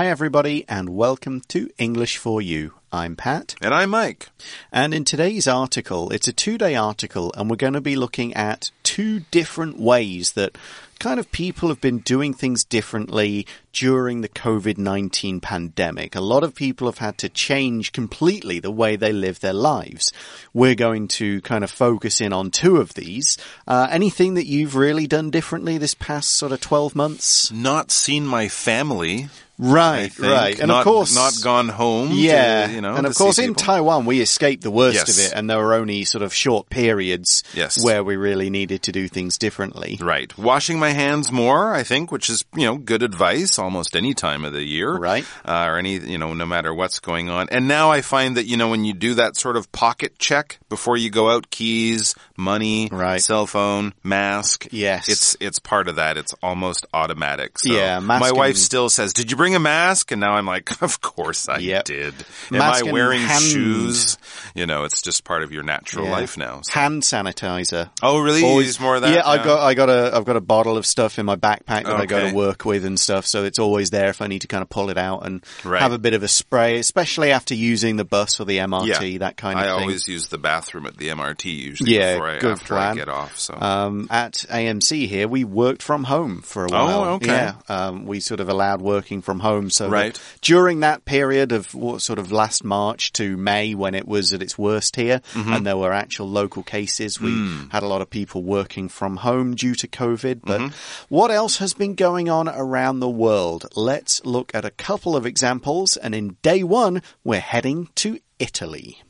Hi, everybody, and welcome to English for You. I'm Pat. And I'm Mike. And in today's article, it's a two day article, and we're going to be looking at two different ways that kind of people have been doing things differently during the COVID 19 pandemic. A lot of people have had to change completely the way they live their lives. We're going to kind of focus in on two of these. Uh, anything that you've really done differently this past sort of 12 months? Not seen my family. Right, right, and not, of course, not gone home. Yeah, to, you know, and of course, in Taiwan, we escaped the worst yes. of it, and there were only sort of short periods yes. where we really needed to do things differently. Right, washing my hands more, I think, which is you know good advice almost any time of the year, right? Uh, or any you know no matter what's going on. And now I find that you know when you do that sort of pocket check before you go out, keys, money, right. cell phone, mask. Yes, it's it's part of that. It's almost automatic. So yeah, my wife still says, "Did you bring a mask?" And now I'm like, "Of course I yep. did." Am mask I wearing hand. shoes? You know, it's just part of your natural yeah. life now. So. Hand sanitizer. Oh, really? Always, more of that. Yeah, I got I got a I've got a bottle of stuff in my backpack that okay. I go to work with and stuff. So it's always there if I need to kind of pull it out and right. have a bit of a spray, especially after using the bus or the MRT, yeah. that kind of I thing. I always use the bathroom at the MRT usually yeah, before I, good after plan. I get off. So um, at AMC here, we worked from home for a while. Oh, okay. Yeah, um, we sort of allowed working from home. So right. during that period of what, sort of last March to May when it was at its worst here, mm-hmm. and there were actual local cases, we mm. had a lot of people working from home due to COVID. But mm-hmm. Mm-hmm. what else has been going on around the world? Let's look at a couple of examples. And in day one, we're heading to Italy.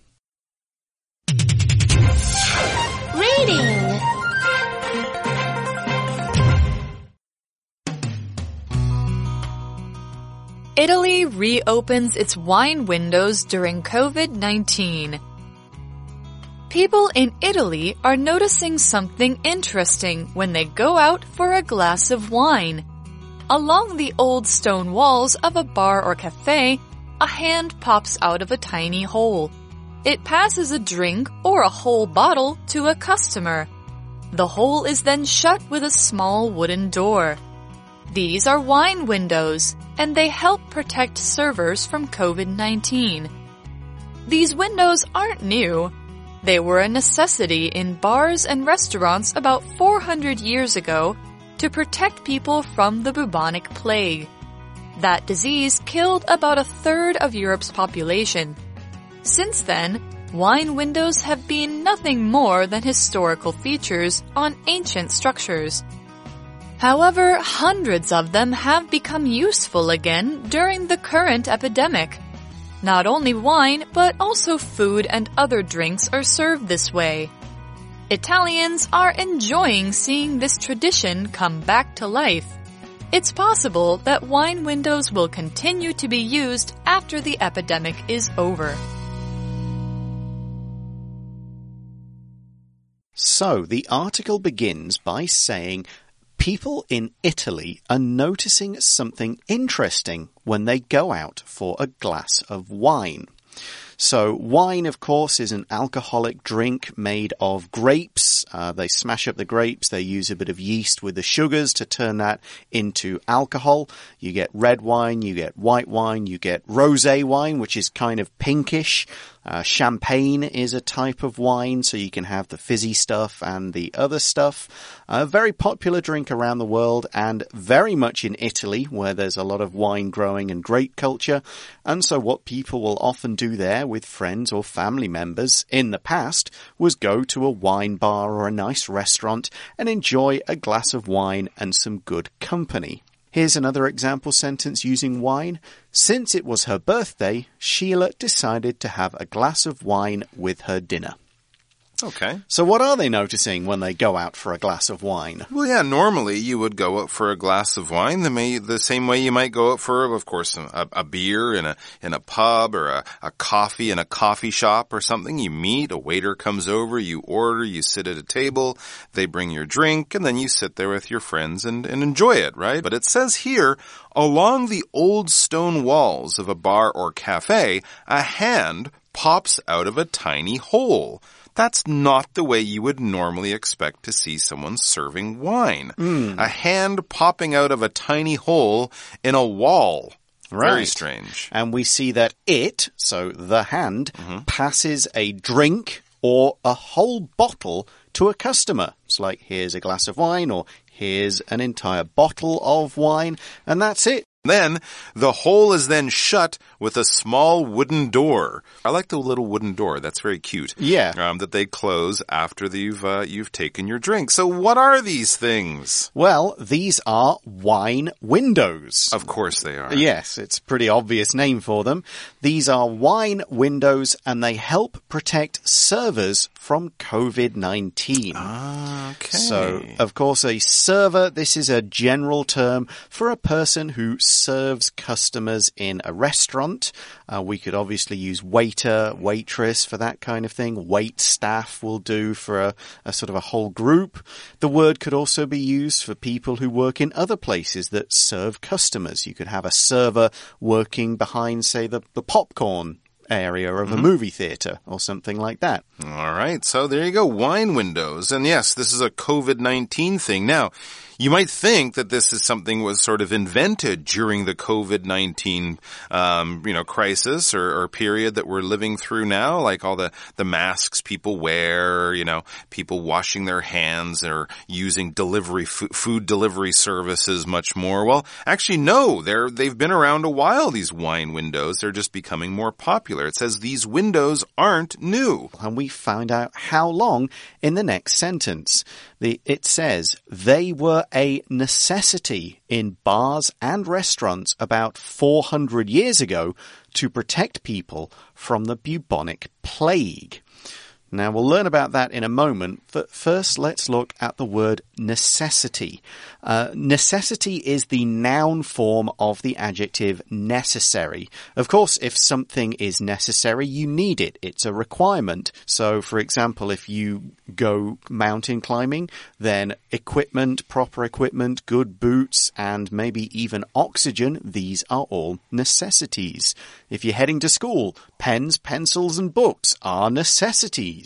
Reading. Italy reopens its wine windows during COVID 19. People in Italy are noticing something interesting when they go out for a glass of wine. Along the old stone walls of a bar or cafe, a hand pops out of a tiny hole. It passes a drink or a whole bottle to a customer. The hole is then shut with a small wooden door. These are wine windows, and they help protect servers from COVID-19. These windows aren't new. They were a necessity in bars and restaurants about 400 years ago to protect people from the bubonic plague. That disease killed about a third of Europe's population. Since then, wine windows have been nothing more than historical features on ancient structures. However, hundreds of them have become useful again during the current epidemic. Not only wine, but also food and other drinks are served this way. Italians are enjoying seeing this tradition come back to life. It's possible that wine windows will continue to be used after the epidemic is over. So, the article begins by saying people in Italy are noticing something interesting when they go out for a glass of wine. So, wine, of course, is an alcoholic drink made of grapes. Uh, they smash up the grapes, they use a bit of yeast with the sugars to turn that into alcohol. You get red wine, you get white wine, you get rose wine, which is kind of pinkish. Uh, champagne is a type of wine, so you can have the fizzy stuff and the other stuff. A very popular drink around the world and very much in Italy, where there's a lot of wine growing and grape culture. And so what people will often do there with friends or family members in the past was go to a wine bar or a nice restaurant and enjoy a glass of wine and some good company. Here's another example sentence using wine. Since it was her birthday, Sheila decided to have a glass of wine with her dinner. Okay. So what are they noticing when they go out for a glass of wine? Well, yeah, normally you would go out for a glass of wine the, may, the same way you might go out for, of course, a, a beer in a, in a pub or a, a coffee in a coffee shop or something. You meet, a waiter comes over, you order, you sit at a table, they bring your drink, and then you sit there with your friends and, and enjoy it, right? But it says here, along the old stone walls of a bar or cafe, a hand pops out of a tiny hole. That's not the way you would normally expect to see someone serving wine. Mm. A hand popping out of a tiny hole in a wall. Right. Very strange. And we see that it, so the hand, Mm-hmm. passes a drink or a whole bottle to a customer. It's like, here's a glass of wine or here's an entire bottle of wine, and that's it. Then the hole is then shut with a small wooden door. I like the little wooden door. That's very cute. Yeah. Um, that they close after you've uh, you've taken your drink. So what are these things? Well, these are wine windows. Of course they are. Yes, it's a pretty obvious name for them. These are wine windows and they help protect servers from COVID-19. Okay. So, of course, a server, this is a general term for a person who serves customers in a restaurant. Uh, we could obviously use waiter, waitress for that kind of thing. Wait staff will do for a, a sort of a whole group. The word could also be used for people who work in other places that serve customers. You could have a server working behind, say, the, the popcorn area of a movie theater or something like that. All right. So there you go. Wine windows. And yes, this is a COVID-19 thing. Now, you might think that this is something was sort of invented during the COVID-19, um, you know, crisis or, or period that we're living through now, like all the, the masks people wear, you know, people washing their hands or using delivery, food delivery services much more. Well, actually, no, they're, they've been around a while, these wine windows. They're just becoming more popular. It says these windows aren't new. and we find out how long in the next sentence. The, it says, they were a necessity in bars and restaurants about 400 years ago to protect people from the bubonic plague. Now, we'll learn about that in a moment, but first let's look at the word necessity. Uh, necessity is the noun form of the adjective necessary. Of course, if something is necessary, you need it. It's a requirement. So, for example, if you go mountain climbing, then equipment, proper equipment, good boots, and maybe even oxygen, these are all necessities. If you're heading to school, pens, pencils, and books are necessities.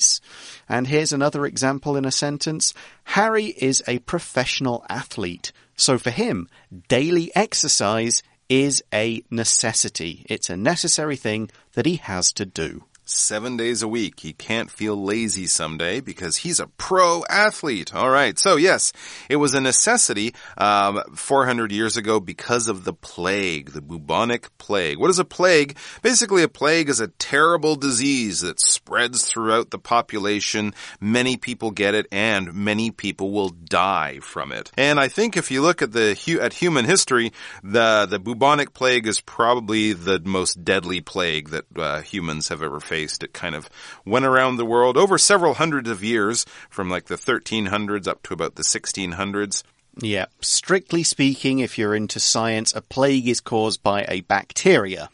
And here's another example in a sentence. Harry is a professional athlete. So for him, daily exercise is a necessity. It's a necessary thing that he has to do. Seven days a week. He can't feel lazy someday because he's a pro athlete. All right. So yes, it was a necessity um, 400 years ago because of the plague, the bubonic plague. What is a plague? Basically, a plague is a terrible disease that spreads throughout the population. Many people get it, and many people will die from it. And I think if you look at the at human history, the the bubonic plague is probably the most deadly plague that uh, humans have ever faced. It kind of went around the world over several hundreds of years, from like the 1300s up to about the 1600s. Yeah, strictly speaking, if you're into science, a plague is caused by a bacteria.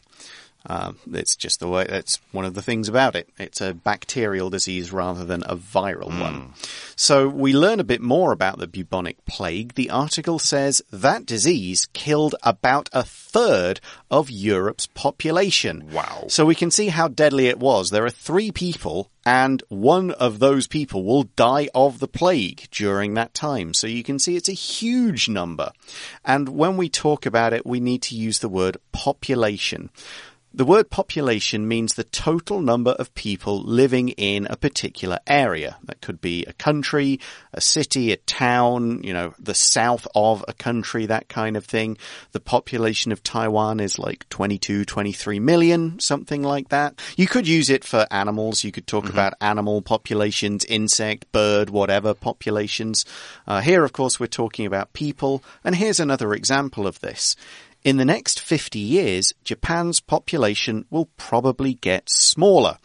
Um, it's just the way, that's one of the things about it. It's a bacterial disease rather than a viral one. So we learn a bit more about the bubonic plague. The article says that disease killed about a third of Europe's population. Wow. So we can see how deadly it was. There are three people and one of those people will die of the plague during that time. So you can see it's a huge number. And when we talk about it, we need to use the word population. The word population means the total number of people living in a particular area. That could be a country, a city, a town, you know, the south of a country, that kind of thing. The population of Taiwan is like 22, 23 million, something like that. You could use it for animals. You could talk about animal populations, insect, bird, whatever populations. Uh, here, of course, we're talking about people. And here's another example of this. In the next 50 years, Japan's population will probably get smaller.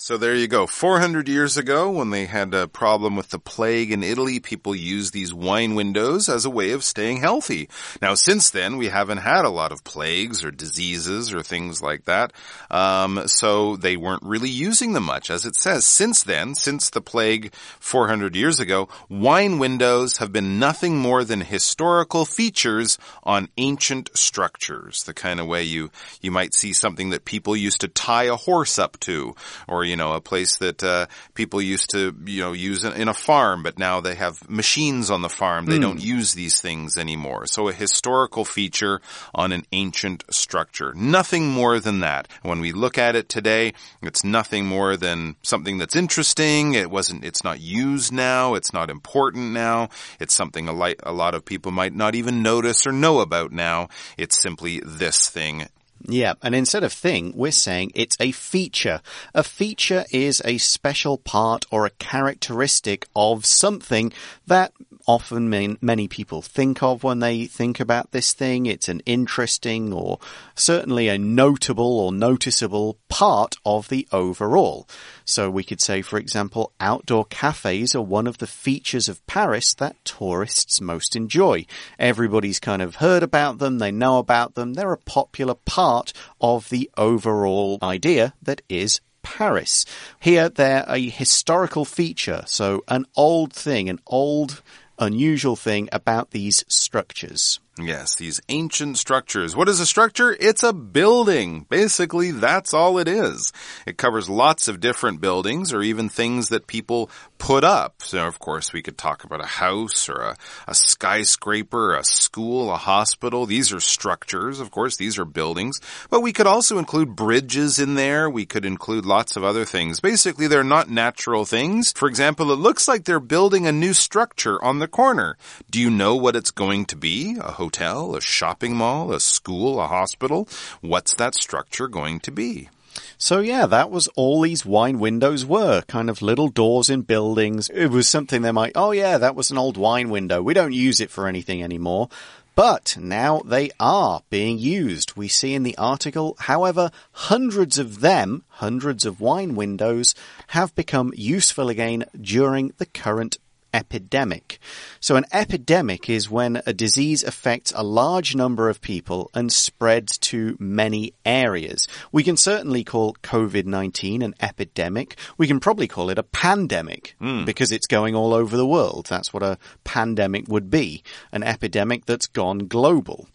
So there you go. 400 years ago, when they had a problem with the plague in Italy, people used these wine windows as a way of staying healthy. Now, since then, we haven't had a lot of plagues or diseases or things like that. Um, so they weren't really using them much. As it says, since then, since the plague 400 years ago, wine windows have been nothing more than historical features on ancient structures. The kind of way you, you might see something that people used to tie a horse up to, or you know, a place that uh, people used to, you know, use in, in a farm, but now they have machines on the farm. They don't use these things anymore. So a historical feature on an ancient structure. Nothing more than that. When we look at it today, it's nothing more than something that's interesting. It wasn't, it's not used now. It's not important now. It's something a, light, a lot of people might not even notice or know about now. It's simply this thing Yeah, and instead of thing, we're saying it's a feature. A feature is a special part or a characteristic of something that often mean, many people think of when they think about this thing. It's an interesting or certainly a notable or noticeable part of the overall. So we could say, for example, outdoor cafes are one of the features of Paris that tourists most enjoy. Everybody's kind of heard about them, they know about them, they're a popular part of the overall idea that is Paris. Here, they're a historical feature, so an old thing, an old, unusual thing about these structures. Yes, these ancient structures. What is a structure? It's a building. Basically, that's all it is. It covers lots of different buildings or even things that people put up. So, of course, we could talk about a house or a, a skyscraper, a school, a hospital. These are structures. Of course, these are buildings. But we could also include bridges in there. We could include lots of other things. Basically, they're not natural things. For example, it looks like they're building a new structure on the corner. Do you know what it's going to be? A hotel, a shopping mall, a school, a hospital? What's that structure going to be? So yeah, that was all these wine windows were, kind of little doors in buildings. It was something they might, oh yeah, that was an old wine window. We don't use it for anything anymore. But now they are being used. We see in the article, however, hundreds of them, hundreds of wine windows, have become useful again during the current epidemic. So an epidemic is when a disease affects a large number of people and spreads to many areas. We can certainly call COVID-19 an epidemic. We can probably call it a pandemic hmm. because it's going all over the world. That's what a pandemic would be. An epidemic that's gone global.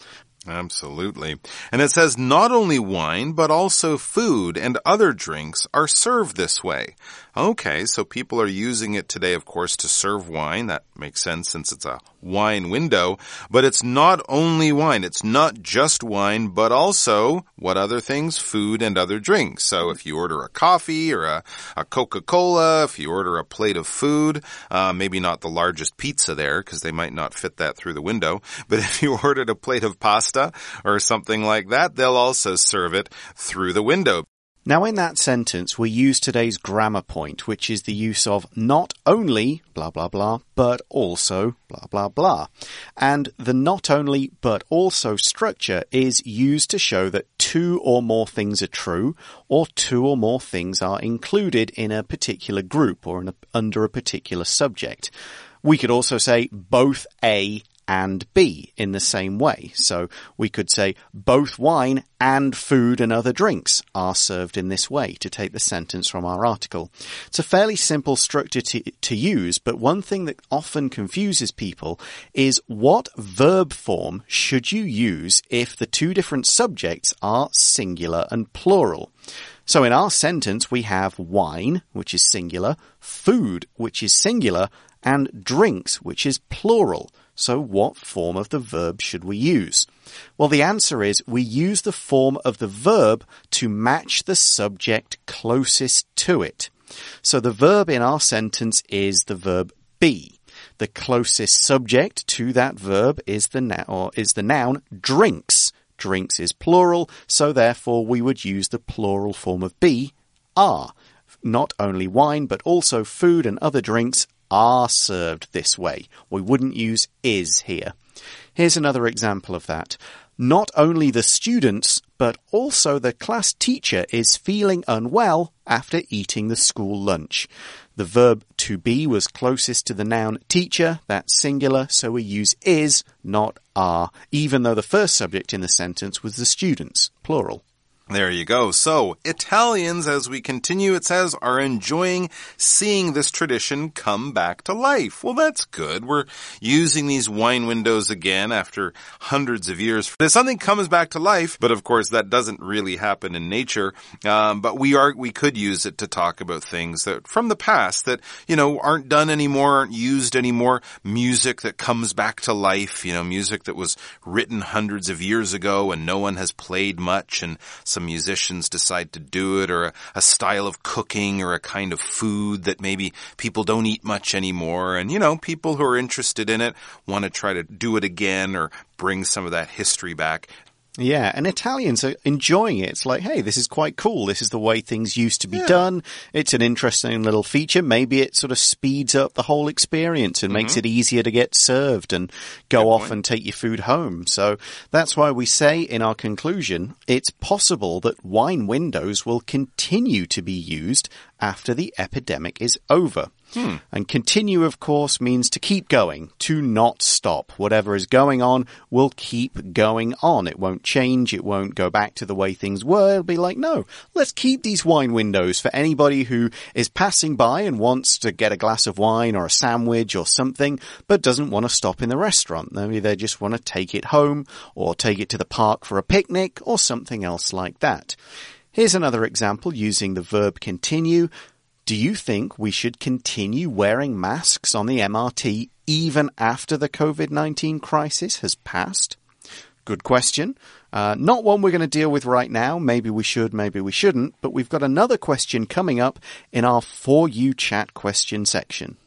Absolutely. And it says not only wine, but also food and other drinks are served this way. Okay, so people are using it today, of course, to serve wine. That makes sense since it's a wine window. But it's not only wine. It's not just wine, but also what other things? Food and other drinks. So if you order a coffee or a, a Coca-Cola, if you order a plate of food, uh, maybe not the largest pizza there because they might not fit that through the window. But if you ordered a plate of pasta or something like that, they'll also serve it through the window. Now, in that sentence, we use today's grammar point, which is the use of not only blah blah blah, but also blah blah blah. And the not only but also structure is used to show that two or more things are true, or two or more things are included in a particular group or a, under a particular subject. We could also say both A and B in the same way. So we could say both wine and food and other drinks are served in this way to take the sentence from our article. It's a fairly simple structure to, to use, but one thing that often confuses people is what verb form should you use if the two different subjects are singular and plural? So in our sentence, we have wine, which is singular, food, which is singular, and drinks, which is plural. So what form of the verb should we use? Well, the answer is we use the form of the verb to match the subject closest to it. So the verb in our sentence is the verb be. The closest subject to that verb is the noun, or is the noun drinks. Drinks is plural, so therefore we would use the plural form of be, are. Not only wine, but also food and other drinks are served this way. We wouldn't use is here. Here's another example of that. Not only the students, but also the class teacher is feeling unwell after eating the school lunch. The verb to be was closest to the noun teacher, that's singular, so we use is, not are, even though the first subject in the sentence was the students, plural. There you go. So, Italians, as we continue, it says, are enjoying seeing this tradition come back to life. Well, that's good. We're using these wine windows again after hundreds of years. Something comes back to life, but of course that doesn't really happen in nature. Um, but we are, we could use it to talk about things that from the past that, you know, aren't done anymore, aren't used anymore. Music that comes back to life, you know, music that was written hundreds of years ago and no one has played much and some musicians decide to do it or a, a, style of cooking or a kind of food that maybe people don't eat much anymore. And, you know, people who are interested in it want to try to do it again or bring some of that history back. Yeah, and Italians are enjoying it. It's like, hey, this is quite cool. This is the way things used to be yeah. done. It's an interesting little feature. Maybe it sort of speeds up the whole experience and mm -hmm. makes it easier to get served and go Good off point. and take your food home. So that's why we say in our conclusion, it's possible that wine windows will continue to be used after the epidemic is over. Hmm. And continue, of course, means to keep going, to not stop. Whatever is going on will keep going on. It won't change. It won't go back to the way things were. It'll be like, no, let's keep these wine windows for anybody who is passing by and wants to get a glass of wine or a sandwich or something, but doesn't want to stop in the restaurant. Maybe they just want to take it home or take it to the park for a picnic or something else like that. Here's another example using the verb continue. Do you think we should continue wearing masks on the MRT even after the COVID-19 crisis has passed? Good question. Uh, not one we're going to deal with right now. Maybe we should, maybe we shouldn't. But we've got another question coming up in our For You Chat question section.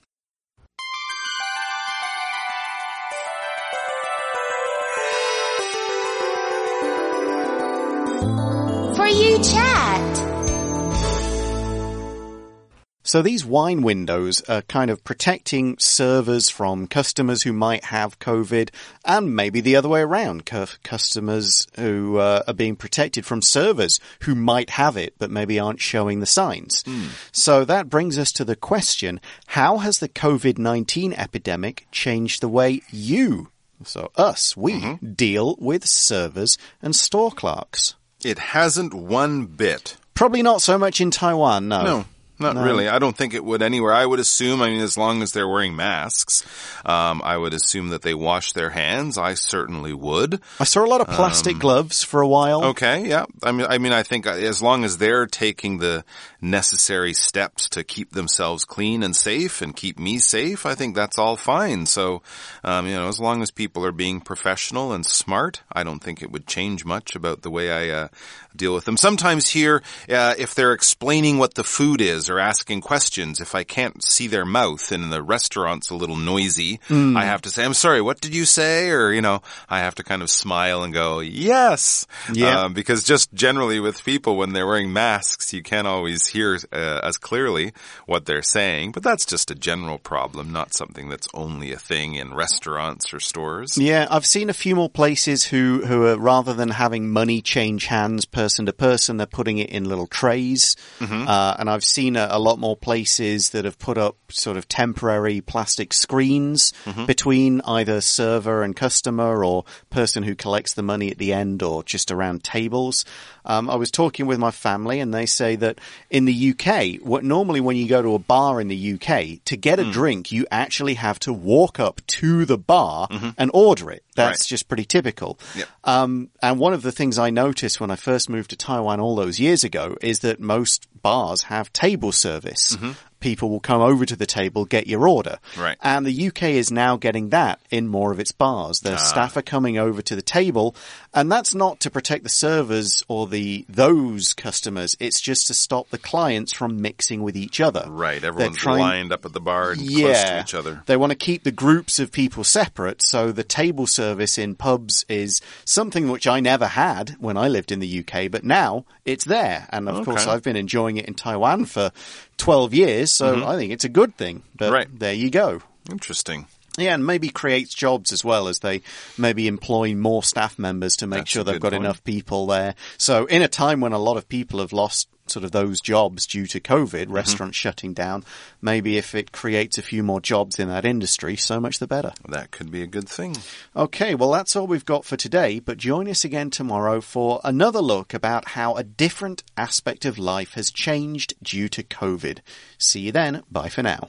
So these wine windows are kind of protecting servers from customers who might have COVID and maybe the other way around, customers who uh, are being protected from servers who might have it but maybe aren't showing the signs. Mm. So that brings us to the question, how has the COVID-19 epidemic changed the way you, so us, we mm -hmm. deal with servers and store clerks? It hasn't one bit. Probably not so much in Taiwan, no. No. Not no. really. I don't think it would anywhere. I would assume, I mean, as long as they're wearing masks, um, I would assume that they wash their hands. I certainly would. I saw a lot of plastic um, gloves for a while. Okay, yeah. I mean, I mean, I think as long as they're taking the necessary steps to keep themselves clean and safe and keep me safe, I think that's all fine. So, um, you know, as long as people are being professional and smart, I don't think it would change much about the way I uh, deal with them. Sometimes here, uh, if they're explaining what the food is or asking questions, if I can't see their mouth and the restaurant's a little noisy, mm. I have to say, I'm sorry, what did you say? Or, you know, I have to kind of smile and go, yes. Yeah. Um, because just generally with people, when they're wearing masks, you can't always hear uh, as clearly what they're saying. But that's just a general problem, not something that's only a thing in restaurants or stores. Yeah, I've seen a few more places who, who are rather than having money change hands person to person, they're putting it in little trays. Mm-hmm. Uh, and I've seen a, a, lot more places that have put up sort of temporary plastic screens mm-hmm. between either server and customer or person who collects the money at the end or just around tables. Um, I was talking with my family and they say that in the UK, what normally when you go to a bar in the UK, to get a mm. drink, you actually have to walk up to the bar mm-hmm. and order it. That's right. just pretty typical. Yep. Um, and one of the things I noticed when I first moved to Taiwan all those years ago is that most bars have table service. Mm-hmm people will come over to the table, get your order. Right. And the UK is now getting that in more of its bars. The ah. staff are coming over to the table, and that's not to protect the servers or the those customers. It's just to stop the clients from mixing with each other. Right. Everyone's trying, lined up at the bar and yeah, close to each other. They want to keep the groups of people separate, so the table service in pubs is something which I never had when I lived in the UK, but now it's there. And of okay. course, I've been enjoying it in Taiwan for 12 years, so mm -hmm. I think it's a good thing. But right. there you go. Interesting. Yeah, and maybe creates jobs as well as they maybe employ more staff members to make That's sure they've got point. enough people there. So in a time when a lot of people have lost sort of those jobs due to COVID, mm-hmm. restaurants shutting down. Maybe if it creates a few more jobs in that industry, so much the better. That could be a good thing. Okay, well, that's all we've got for today, but join us again tomorrow for another look about how a different aspect of life has changed due to COVID. See you then. Bye for now.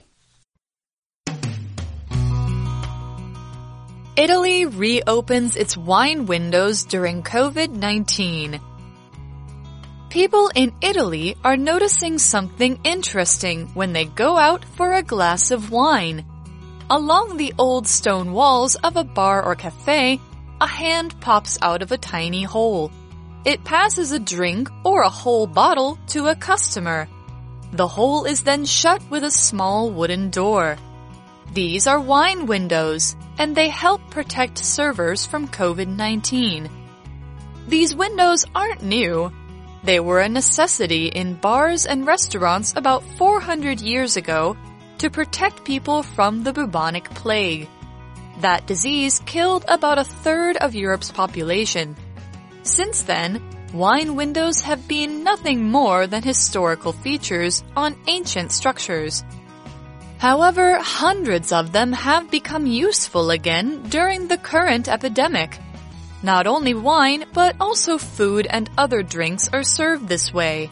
Italy reopens its wine windows during COVID 19. People in Italy are noticing something interesting when they go out for a glass of wine. Along the old stone walls of a bar or cafe, a hand pops out of a tiny hole. It passes a drink or a whole bottle to a customer. The hole is then shut with a small wooden door. These are wine windows, and they help protect servers from COVID-19. These windows aren't new. They were a necessity in bars and restaurants about 400 years ago to protect people from the bubonic plague. That disease killed about a third of Europe's population. Since then, wine windows have been nothing more than historical features on ancient structures. However, hundreds of them have become useful again during the current epidemic. Not only wine, but also food and other drinks are served this way.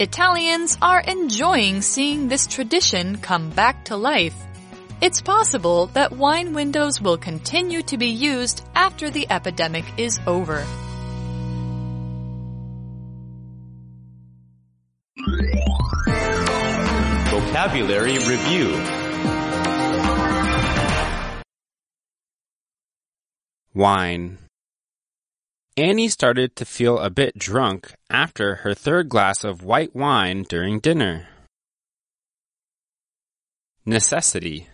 Italians are enjoying seeing this tradition come back to life. It's possible that wine windows will continue to be used after the epidemic is over. Vocabulary Review Wine Annie started to feel a bit drunk after her third glass of white wine during dinner. Necessity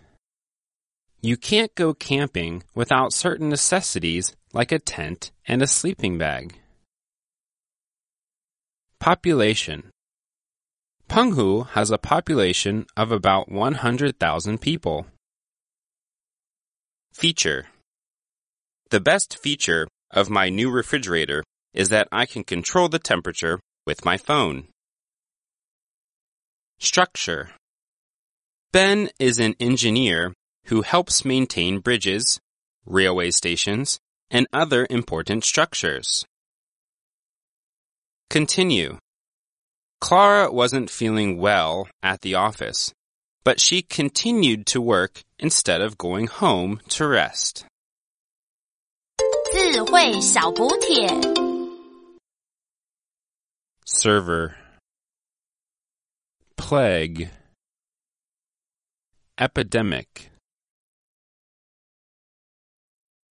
You can't go camping without certain necessities like a tent and a sleeping bag. Population Penghu has a population of about 100,000 people. Feature The best feature of my new refrigerator is that I can control the temperature with my phone. Structure Ben is an engineer who helps maintain bridges, railway stations, and other important structures. Continue. Clara wasn't feeling well at the office, but she continued to work instead of going home to rest. 智慧小补帖。 Server Plague Epidemic